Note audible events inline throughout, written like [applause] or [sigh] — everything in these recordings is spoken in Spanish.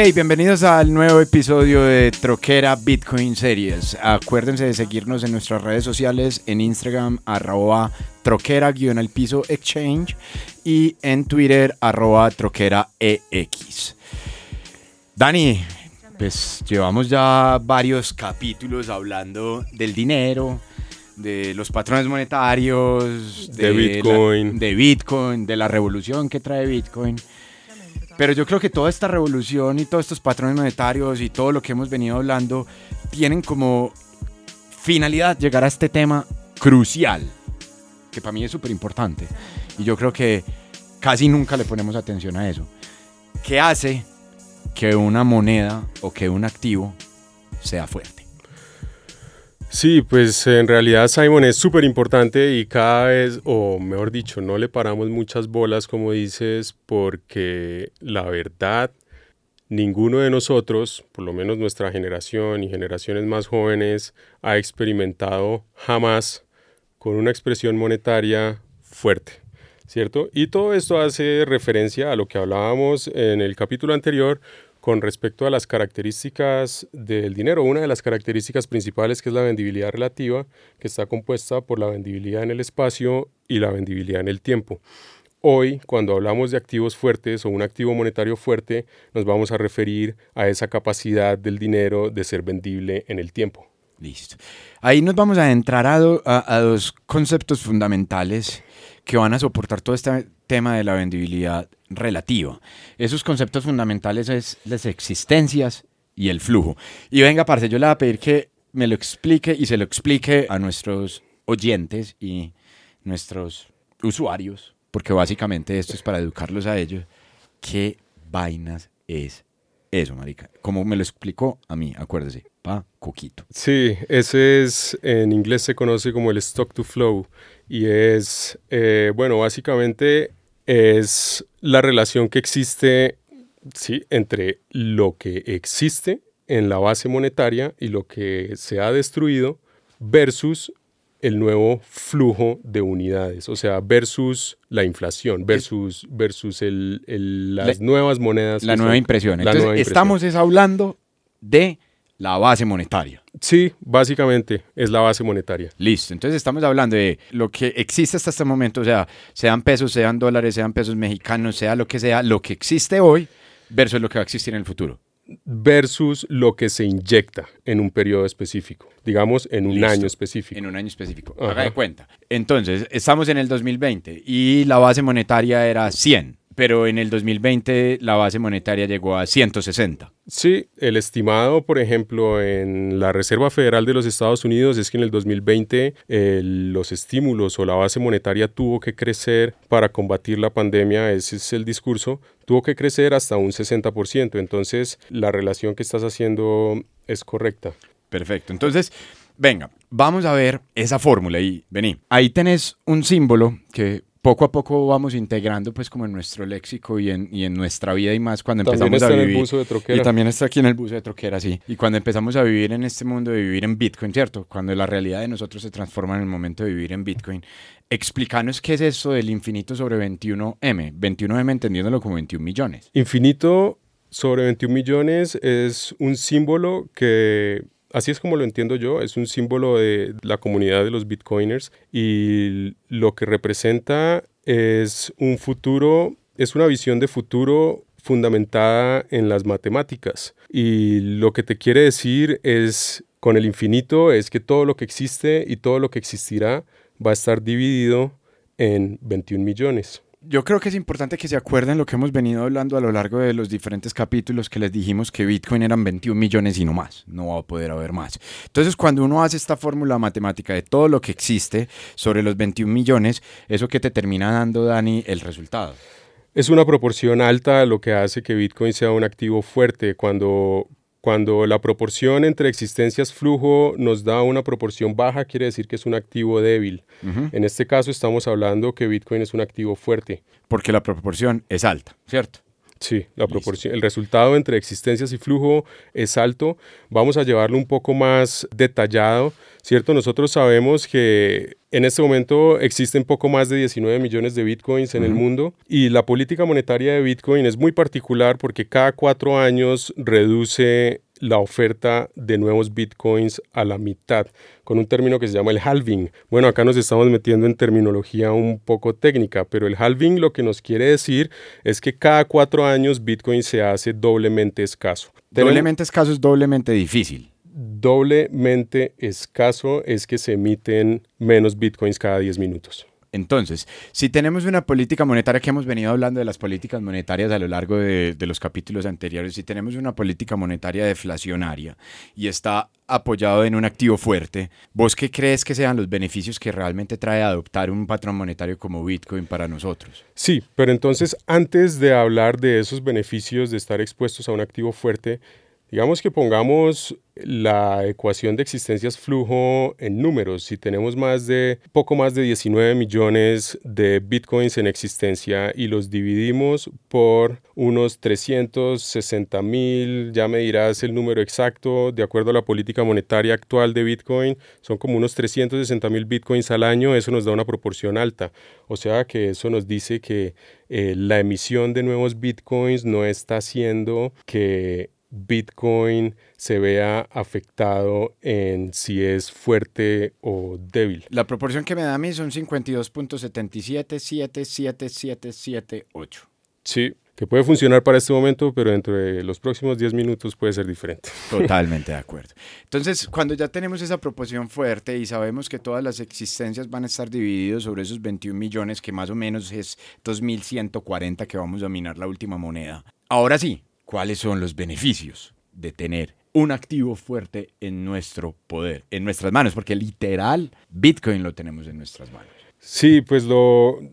Hey, bienvenidos al nuevo episodio de Troquera Bitcoin Series. Acuérdense de seguirnos en nuestras redes sociales, en Instagram, arroba troquera guion al piso exchange y en Twitter, arroba troquera ex. Dani, pues llevamos ya varios capítulos hablando del dinero, de los patrones monetarios, De Bitcoin. de Bitcoin, de la revolución que trae Bitcoin. Pero yo creo que toda esta revolución y todos estos patrones monetarios y todo lo que hemos venido hablando tienen como finalidad llegar a este tema crucial, que para mí es súper importante. Y yo creo que casi nunca le ponemos atención a eso. ¿Qué hace que una moneda o que un activo sea fuerte? Sí, pues en realidad Simon es súper importante y cada vez, o mejor dicho, no le paramos muchas bolas, como dices, porque la verdad, ninguno de nosotros, por lo menos nuestra generación y generaciones más jóvenes, ha experimentado jamás con una expresión monetaria fuerte, ¿cierto? Y todo esto hace referencia a lo que hablábamos en el capítulo anterior con respecto a las características del dinero. Una de las características principales que es la vendibilidad relativa, que está compuesta por la vendibilidad en el espacio y la vendibilidad en el tiempo. Hoy, cuando hablamos de activos fuertes o un activo monetario fuerte, nos vamos a referir a esa capacidad del dinero de ser vendible en el tiempo. Listo. Ahí nos vamos a entrar a, do- a- dos conceptos fundamentales que van a soportar todo este tema de la vendibilidad relativa. Esos conceptos fundamentales es las existencias y el flujo. Y venga, parce, yo le voy a pedir que me lo explique y se lo explique a nuestros oyentes y nuestros usuarios, porque básicamente esto es para educarlos a ellos. ¿Qué vainas es eso, marica? Como me lo explicó a mí, acuérdese, pa, coquito. Sí, ese es, en inglés se conoce como el stock to flow y es, eh, bueno, básicamente es la relación que existe, sí, entre lo que existe en la base monetaria y lo que se ha destruido versus el nuevo flujo de unidades, o sea, versus la inflación, versus, versus el, el- las La- nuevas monedas. La nueva son- impresión. la Entonces, nueva impresión. estamos es hablando de la base monetaria. Sí, básicamente es la base monetaria. Listo. Entonces, estamos hablando de lo que existe hasta este momento, o sea, sean pesos, sean dólares, sean pesos mexicanos, sea lo que sea, lo que existe hoy versus lo que va a existir en el futuro. versus lo que se inyecta en un periodo específico, digamos en un Listo. año específico. En un año específico. Ajá. Haga de cuenta. Entonces, estamos en el 2020 y la base monetaria era 100, pero en el 2020 la base monetaria llegó a 160. Sí, el estimado, por ejemplo, en la Reserva Federal de los Estados Unidos es que en el 2020 eh, los estímulos o la base monetaria tuvo que crecer para combatir la pandemia, ese es el discurso, tuvo que crecer hasta un 60%. Entonces, la relación que estás haciendo es correcta. Perfecto. Entonces, venga, vamos a ver esa fórmula y vení. Ahí tenés un símbolo que poco a poco vamos integrando pues como en nuestro léxico y en, y en nuestra vida y más cuando También empezamos está a en el vivir. buzo de troquera. Y también está aquí en el buzo de troquera, sí. Y cuando empezamos a vivir en este mundo de vivir en Bitcoin, ¿cierto? Cuando la realidad de nosotros se transforma en el momento de vivir en Bitcoin. Explícanos qué es eso del infinito sobre 21M. 21M entendiéndolo como 21 millones. Infinito sobre 21 millones es un símbolo que, así es como lo entiendo yo, es un símbolo de la comunidad de los bitcoiners y lo que representa es un futuro, es una visión de futuro fundamentada en las matemáticas. Y lo que te quiere decir es, con el infinito, es que todo lo que existe y todo lo que existirá va a estar dividido en 21 millones. Yo creo que es importante que se acuerden lo que hemos venido hablando a lo largo de los diferentes capítulos que les dijimos que Bitcoin eran 21 millones y no más, no va a poder haber más. Entonces, cuando uno hace esta fórmula matemática de todo lo que existe sobre los 21 millones, eso que te termina dando, Dani, el resultado. Es una proporción alta lo que hace que Bitcoin sea un activo fuerte. Cuando, cuando la proporción entre existencias flujo nos da una proporción baja, quiere decir que es un activo débil. En este caso estamos hablando que Bitcoin es un activo fuerte. Porque la proporción es alta, ¿cierto? Sí, la proporción, el resultado entre existencias y flujo es alto. Vamos a llevarlo un poco más detallado, ¿cierto? Nosotros sabemos que en este momento existen poco más de 19 millones de bitcoins en el mundo y la política monetaria de bitcoin es muy particular porque cada cuatro años reduce la oferta de nuevos bitcoins a la mitad, con un término que se llama el halving. Bueno, acá nos estamos metiendo en terminología un poco técnica, pero el halving lo que nos quiere decir es que cada cuatro años bitcoin se hace doblemente escaso. Doblemente escaso es doblemente difícil. Doblemente escaso es que se emiten menos bitcoins cada 10 minutos. Entonces, si tenemos una política monetaria, que hemos venido hablando de las políticas monetarias a lo largo de, los capítulos anteriores, si tenemos una política monetaria deflacionaria y está apoyado en un activo fuerte, ¿vos qué crees que sean los beneficios que realmente trae adoptar un patrón monetario como Bitcoin para nosotros? Sí, pero entonces antes de hablar de esos beneficios de estar expuestos a un activo fuerte, digamos que pongamos la ecuación de existencias flujo en números. Si tenemos más de poco más de 19 millones de bitcoins en existencia y los dividimos por unos 360 mil, ya me dirás el número exacto, de acuerdo a la política monetaria actual de bitcoin, son como unos 360 mil bitcoins al año, eso nos da una proporción alta. O sea que eso nos dice que eh, la emisión de nuevos bitcoins no está haciendo que Bitcoin se vea afectado en si es fuerte o débil. La proporción que me da a mí son 52.777778. Sí, que puede funcionar para este momento, pero dentro de los próximos 10 minutos puede ser diferente. Totalmente de acuerdo. [laughs] Entonces, cuando ya tenemos esa proporción fuerte y sabemos que todas las existencias van a estar divididas sobre esos 21 millones, que más o menos es 2.140 que vamos a minar la última moneda. Ahora sí, cuáles son los beneficios de tener un activo fuerte en nuestro poder, en nuestras manos, porque literal Bitcoin lo tenemos en nuestras manos. Sí, pues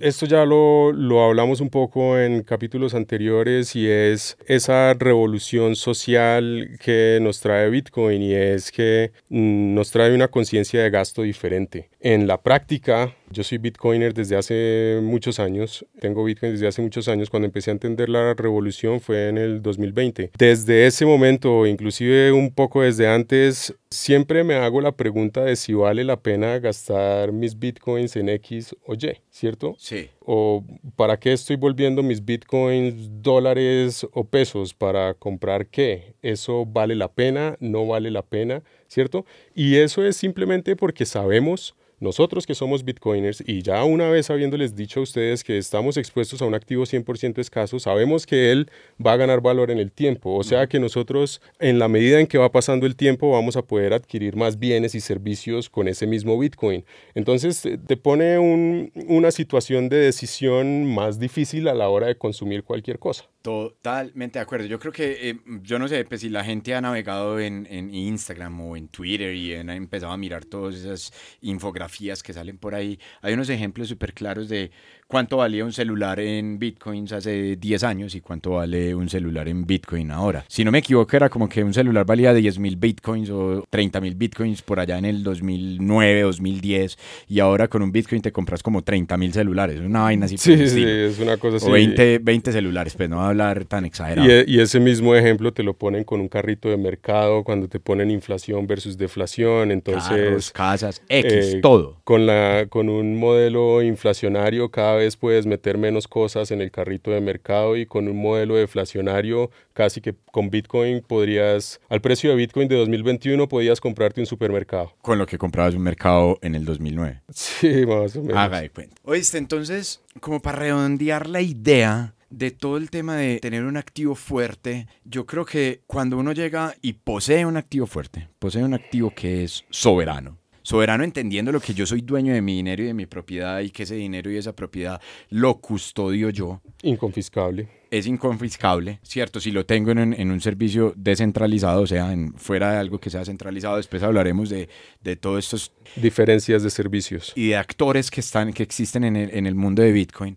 esto ya lo, lo, hablamos un poco en capítulos anteriores y es esa revolución social que nos trae Bitcoin y es que mm, nos trae una conciencia de gasto diferente. En la práctica, yo soy Bitcoiner desde hace muchos años, tengo Bitcoin desde hace muchos años, cuando empecé a entender la revolución fue en el 2020. Desde ese momento, inclusive un poco desde antes, siempre me hago la pregunta de si vale la pena gastar mis Bitcoins en X o Y, ¿cierto? Sí. O para qué estoy volviendo mis Bitcoins dólares o pesos, para comprar qué. ¿Eso vale la pena? ¿No vale la pena? ¿Cierto? Y eso es simplemente porque sabemos nosotros que somos bitcoiners y ya una vez habiéndoles dicho a ustedes que estamos expuestos a un activo 100% escaso, sabemos que él va a ganar valor en el tiempo. O sea que nosotros en la medida en que va pasando el tiempo vamos a poder adquirir más bienes y servicios con ese mismo bitcoin. Entonces te pone una situación de decisión más difícil a la hora de consumir cualquier cosa. Totalmente de acuerdo. Yo creo que, eh, yo no sé, pues si la gente ha navegado en, en, Instagram o en Twitter y ha empezado a mirar todas esas infografías que salen por ahí, hay unos ejemplos súper claros de cuánto valía un celular en bitcoins hace 10 años y cuánto vale un celular en bitcoin ahora. Si no me equivoco, era como que un celular valía 10 mil bitcoins o 30 mil bitcoins por allá en el 2009, 2010 y ahora con un bitcoin te compras como 30 mil celulares. Una vaina así. Sí, sí, es una cosa así. O 20, 20 celulares, pues no va a hablar tan exagerado. Y, y, ese mismo ejemplo te lo ponen con un carrito de mercado cuando te ponen inflación versus deflación. Entonces. Carros, casas, X, eh, todo. Con, la, con un modelo inflacionario cada vez puedes meter menos cosas en el carrito de mercado y con un modelo deflacionario casi que con Bitcoin podrías, al precio de Bitcoin de 2021 podías comprarte un supermercado. Con lo que comprabas un mercado en el 2009. Sí, más o menos. Haga de cuenta. Oíste, entonces, como para redondear la idea de todo el tema de tener un activo fuerte, yo creo que cuando uno llega y posee un activo fuerte, posee un activo que es soberano, soberano entendiendo lo que yo soy dueño de mi dinero y de mi propiedad y que ese dinero y esa propiedad lo custodio yo. Inconfiscable. Es inconfiscable, ¿cierto? Si lo tengo en, un servicio descentralizado, o sea, en, fuera de algo que sea centralizado, después hablaremos de, de todos estos... Diferencias de servicios. Y de actores que, están, que existen en el, en el mundo de Bitcoin.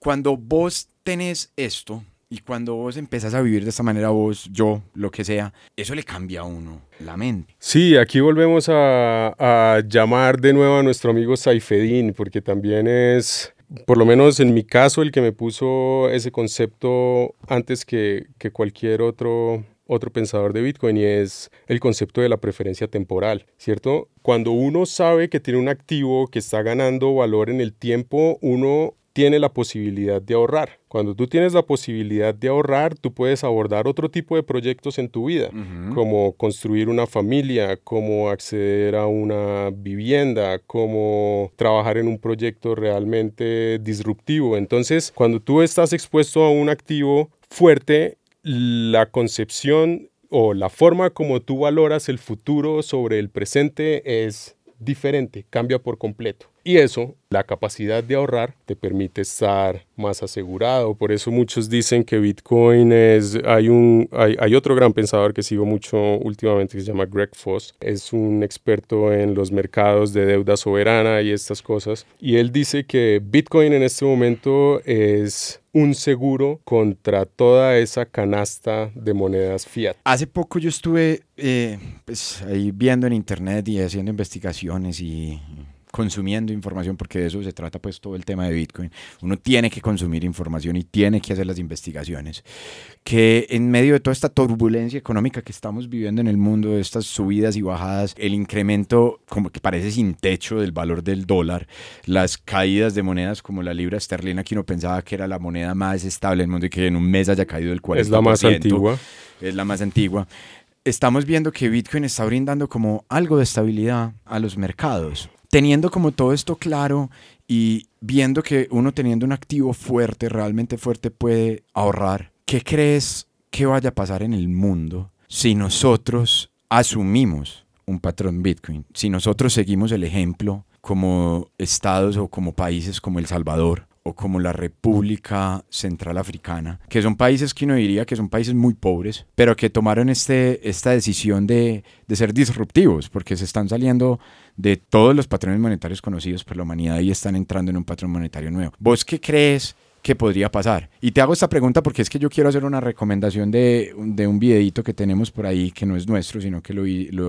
Cuando vos tenés esto, y cuando vos empezás a vivir de esta manera, vos, yo, lo que sea, eso le cambia a uno la mente. Sí, aquí volvemos a, llamar de nuevo a nuestro amigo Saifedin, porque también es por lo menos en mi caso, el que me puso ese concepto antes que, que cualquier otro otro pensador de Bitcoin y es el concepto de la preferencia temporal, ¿cierto? Cuando uno sabe que tiene un activo que está ganando valor en el tiempo, uno tiene la posibilidad de ahorrar. Cuando tú tienes la posibilidad de ahorrar, tú puedes abordar otro tipo de proyectos en tu vida, como construir una familia, como acceder a una vivienda, como trabajar en un proyecto realmente disruptivo. Entonces, cuando tú estás expuesto a un activo fuerte, la concepción o la forma como tú valoras el futuro sobre el presente es diferente, cambia por completo. Y eso, la capacidad de ahorrar, te permite estar más asegurado. Por eso muchos dicen que Bitcoin es... Hay, un, hay, hay, otro gran pensador que sigo mucho últimamente que se llama Greg Foss. Es un experto en los mercados de deuda soberana y estas cosas. Y él dice que Bitcoin en este momento es un seguro contra toda esa canasta de monedas fiat. Hace poco yo estuve eh, pues, ahí viendo en internet y haciendo investigaciones y consumiendo información, porque de eso se trata pues todo el tema de Bitcoin. Uno tiene que consumir información y tiene que hacer las investigaciones. Que en medio de toda esta turbulencia económica que estamos viviendo en el mundo, de estas subidas y bajadas, el incremento como que parece sin techo del valor del dólar, las caídas de monedas como la libra esterlina, que uno pensaba que era la moneda más estable del mundo y que en un mes haya caído el 40%. Es la más antigua. Es la más antigua estamos viendo que Bitcoin está brindando como algo de estabilidad a los mercados teniendo como todo esto claro y viendo que uno teniendo un activo fuerte, realmente fuerte, puede ahorrar, ¿qué crees que vaya a pasar en el mundo si nosotros asumimos un patrón Bitcoin? Si nosotros seguimos el ejemplo como estados o como países como El Salvador, como la República Central Africana, que son países que uno diría que son países muy pobres, pero que tomaron este, esta decisión de, de ser disruptivos, porque se están saliendo de todos los patrones monetarios conocidos por la humanidad y están entrando en un patrón monetario nuevo. ¿Vos qué crees que podría pasar. Y te hago esta pregunta porque es que yo quiero hacer una recomendación de, de un videito que tenemos por ahí, que no es nuestro, sino que lo,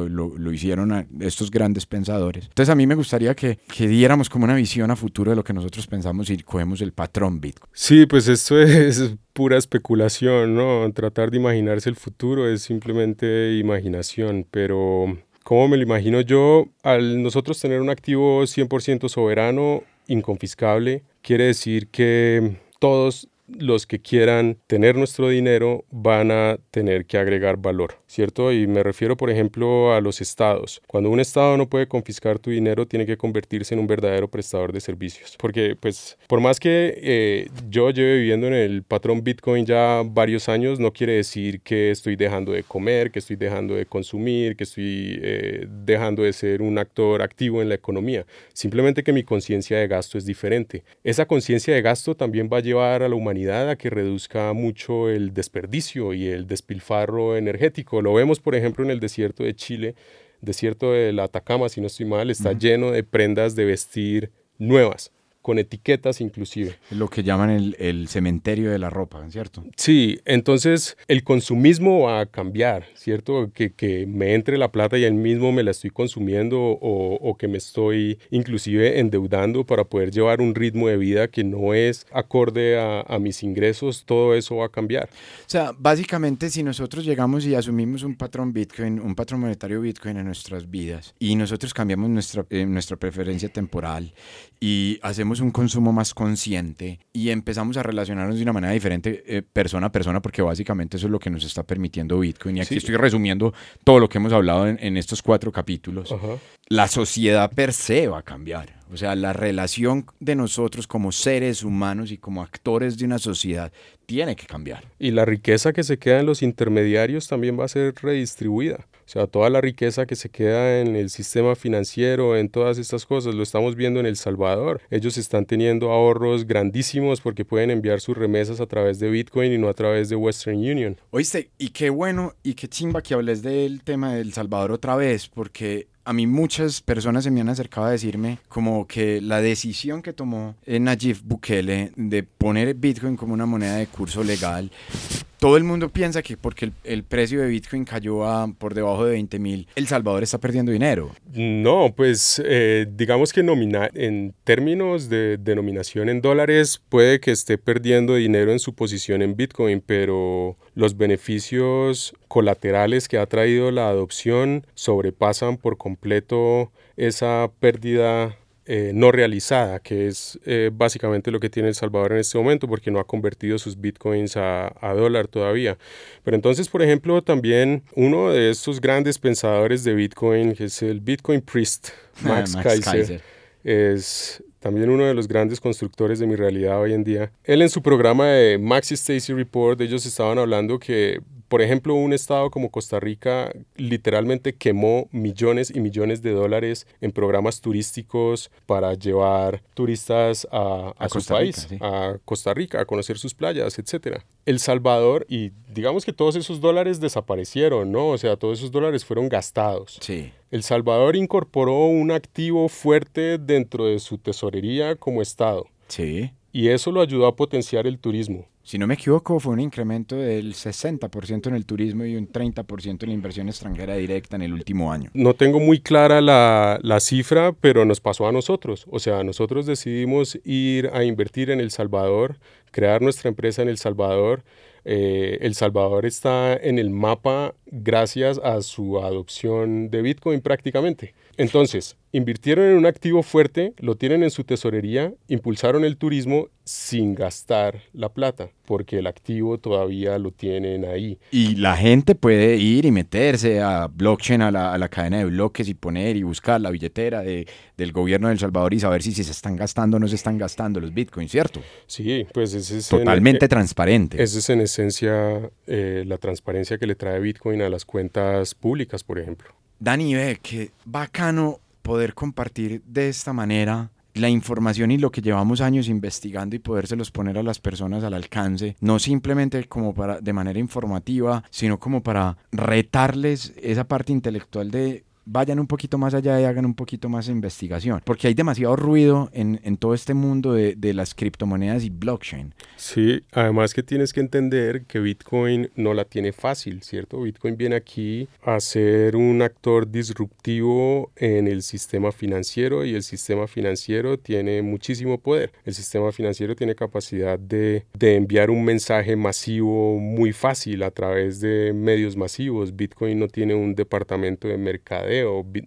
lo, lo, hicieron estos grandes pensadores. Entonces a mí me gustaría que, que, diéramos como una visión a futuro de lo que nosotros pensamos y cogemos el patrón Bitcoin. Sí, pues esto [laughs] es pura especulación, ¿no? Tratar de imaginarse el futuro es simplemente imaginación, pero... ¿Cómo me lo imagino yo? Al nosotros tener un activo 100% soberano, inconfiscable, quiere decir que todos los que quieran tener nuestro dinero van a tener que agregar valor, ¿cierto? Y me refiero, por ejemplo, a los estados. Cuando un estado no puede confiscar tu dinero, tiene que convertirse en un verdadero prestador de servicios. Porque, pues, por más que eh, yo lleve viviendo en el patrón Bitcoin ya varios años, no quiere decir que estoy dejando de comer, que estoy dejando de consumir, que estoy eh, dejando de ser un actor activo en la economía. Simplemente que mi conciencia de gasto es diferente. Esa conciencia de gasto también va a llevar a la humanidad a que reduzca mucho el desperdicio y el despilfarro energético. Lo vemos, por ejemplo, en el desierto de Chile, desierto del Atacama, si no estoy mal, está lleno de prendas de vestir nuevas con etiquetas inclusive. Lo que llaman el, el, cementerio de la ropa, ¿cierto? Sí, entonces el consumismo va a cambiar, ¿cierto? Que, que me entre la plata y el mismo me la estoy consumiendo o, o, que me estoy inclusive endeudando para poder llevar un ritmo de vida que no es acorde a, a mis ingresos, todo eso va a cambiar. O sea, básicamente si nosotros llegamos y asumimos un patrón Bitcoin, un patrón monetario Bitcoin en nuestras vidas y nosotros cambiamos nuestra, eh, nuestra preferencia temporal y hacemos un consumo más consciente y empezamos a relacionarnos de una manera diferente eh, persona a persona, porque básicamente eso es lo que nos está permitiendo Bitcoin. Y aquí estoy resumiendo todo lo que hemos hablado en, estos cuatro capítulos. La sociedad per se va a cambiar. O sea, la relación de nosotros como seres humanos y como actores de una sociedad tiene que cambiar. Y la riqueza que se queda en los intermediarios también va a ser redistribuida. O sea, toda la riqueza que se queda en el sistema financiero, en todas estas cosas, lo estamos viendo en El Salvador. Ellos están teniendo ahorros grandísimos porque pueden enviar sus remesas a través de Bitcoin y no a través de Western Union. Oíste, y qué bueno y qué chimba que hables del tema del Salvador otra vez, porque a mí muchas personas se me han acercado a decirme como que la decisión que tomó Nayib Bukele de poner Bitcoin como una moneda de curso legal todo el mundo piensa que porque el, precio de Bitcoin cayó a, por debajo de 20 mil, El Salvador está perdiendo dinero. No, pues eh, digamos que en términos de denominación en dólares puede que esté perdiendo dinero en su posición en Bitcoin, pero los beneficios colaterales que ha traído la adopción sobrepasan por completo esa pérdida eh, no realizada, que es eh, básicamente lo que tiene El Salvador en este momento, porque no ha convertido sus bitcoins a, dólar todavía. Pero entonces, por ejemplo, también uno de estos grandes pensadores de Bitcoin, que es el Bitcoin Priest, Max, Kaiser, es también uno de los grandes constructores de mi realidad hoy en día. Él en su programa de Max Stacy Report, ellos estaban hablando que por ejemplo, un estado como Costa Rica literalmente quemó millones y millones de dólares en programas turísticos para llevar turistas a, su país, a Costa Rica, a conocer sus playas, etc. El Salvador, y digamos que todos esos dólares desaparecieron, ¿no? O sea, todos esos dólares fueron gastados. Sí. El Salvador incorporó un activo fuerte dentro de su tesorería como Estado. Sí. Y eso lo ayudó a potenciar el turismo si no me equivoco, fue un incremento del 60% en el turismo y un 30% en la inversión extranjera directa en el último año. No tengo muy clara la, la, cifra, pero nos pasó a nosotros. O sea, nosotros decidimos ir a invertir en El Salvador, crear nuestra empresa en El Salvador. Eh, el Salvador está en el mapa gracias a su adopción de Bitcoin prácticamente. Entonces, invirtieron en un activo fuerte, lo tienen en su tesorería, impulsaron el turismo sin gastar la plata, porque el activo todavía lo tienen ahí. Y la gente puede ir y meterse a blockchain, a la, cadena de bloques y poner y buscar la billetera de, del gobierno de El Salvador y saber si, se están gastando o no se están gastando los bitcoins, ¿cierto? Sí, pues ese es... Totalmente transparente. Esa es en esencia eh, la transparencia que le trae Bitcoin a las cuentas públicas, por ejemplo. Dani, ve, qué bacano poder compartir de esta manera la información y lo que llevamos años investigando y podérselos poner a las personas al alcance, no simplemente como para de manera informativa, sino como para retarles esa parte intelectual de vayan un poquito más allá y hagan un poquito más de investigación, porque hay demasiado ruido en, en todo este mundo de, de, las criptomonedas y blockchain. Sí, además que tienes que entender que Bitcoin no la tiene fácil, ¿cierto? Bitcoin viene aquí a ser un actor disruptivo en el sistema financiero y el sistema financiero tiene muchísimo poder. El sistema financiero tiene capacidad de, de enviar un mensaje masivo muy fácil a través de medios masivos. Bitcoin no tiene un departamento de mercadeo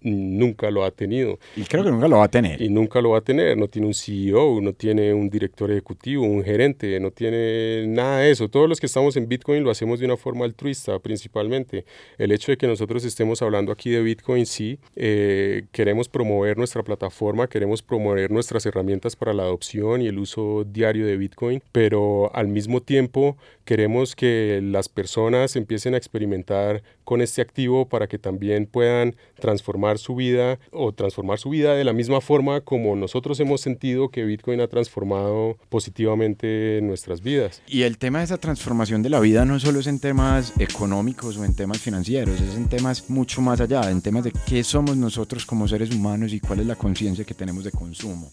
nunca lo ha tenido. Y creo que nunca lo va a tener. Y nunca lo va a tener, no tiene un CEO, no tiene un director ejecutivo, un gerente, no tiene nada de eso. Todos los que estamos en Bitcoin lo hacemos de una forma altruista principalmente. El hecho de que nosotros estemos hablando aquí de Bitcoin, sí, eh, queremos promover nuestra plataforma, queremos promover nuestras herramientas para la adopción y el uso diario de Bitcoin, pero al mismo tiempo queremos que las personas empiecen a experimentar con este activo para que también puedan transformar su vida o transformar su vida de la misma forma como nosotros hemos sentido que Bitcoin ha transformado positivamente nuestras vidas. Y el tema de esa transformación de la vida no solo es en temas económicos o en temas financieros, es en temas mucho más allá, en temas de qué somos nosotros como seres humanos y cuál es la conciencia que tenemos de consumo.